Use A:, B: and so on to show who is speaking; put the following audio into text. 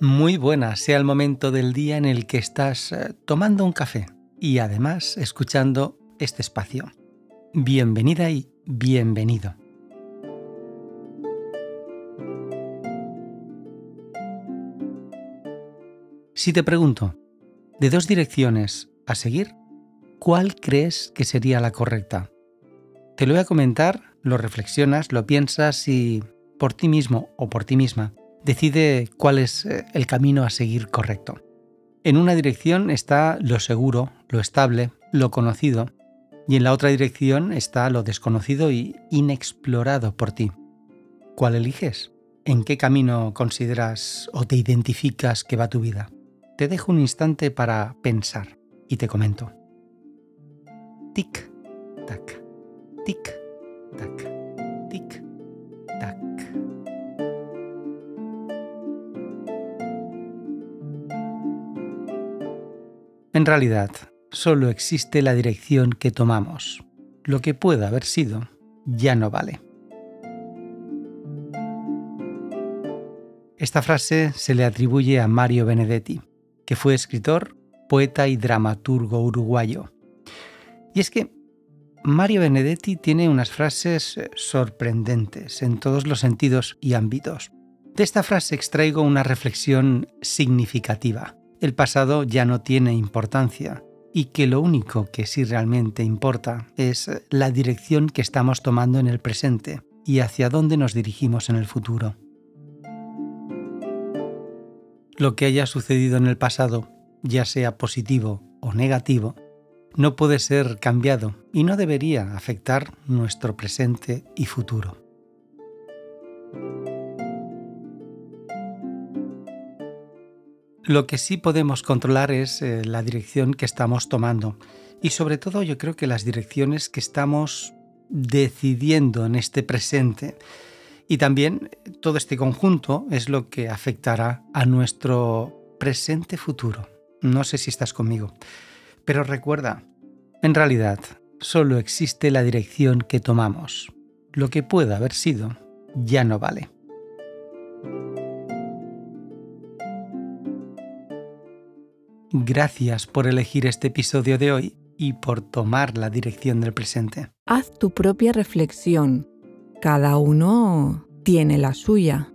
A: Muy buena sea el momento del día en el que estás eh, tomando un café y además escuchando este espacio. Bienvenida y bienvenido. Si te pregunto, de dos direcciones a seguir, ¿cuál crees que sería la correcta? Te lo voy a comentar, lo reflexionas, lo piensas y por ti mismo o por ti misma decide cuál es eh, el camino a seguir correcto. En una dirección está lo seguro, lo estable, lo conocido, y en la otra dirección está lo desconocido y inexplorado por ti. ¿Cuál eliges? ¿En qué camino consideras o te identificas que va tu vida? Te dejo un instante para pensar y te comento. Tic, tac, tic, tac, En realidad, solo existe la dirección que tomamos. Lo que pueda haber sido ya no vale. Esta frase se le atribuye a Mario Benedetti, que fue escritor, poeta y dramaturgo uruguayo. Y es que Mario Benedetti tiene unas frases sorprendentes en todos los sentidos y ámbitos. De esta frase extraigo una reflexión significativa el pasado ya no tiene importancia y que lo único que sí realmente importa es la dirección que estamos tomando en el presente y hacia dónde nos dirigimos en el futuro. Lo que haya sucedido en el pasado, ya sea positivo o negativo, no puede ser cambiado y no debería afectar nuestro presente y futuro. Lo que sí podemos controlar es eh, la dirección que estamos tomando y sobre todo yo creo que las direcciones que estamos decidiendo en este presente. Y también todo este conjunto es lo que afectará a nuestro presente futuro. No sé si estás conmigo. Pero recuerda, en realidad solo existe la dirección que tomamos. Lo que pueda haber sido ya no vale. Gracias por elegir este episodio de hoy y por tomar la dirección del presente.
B: Haz tu propia reflexión. Cada uno tiene la suya.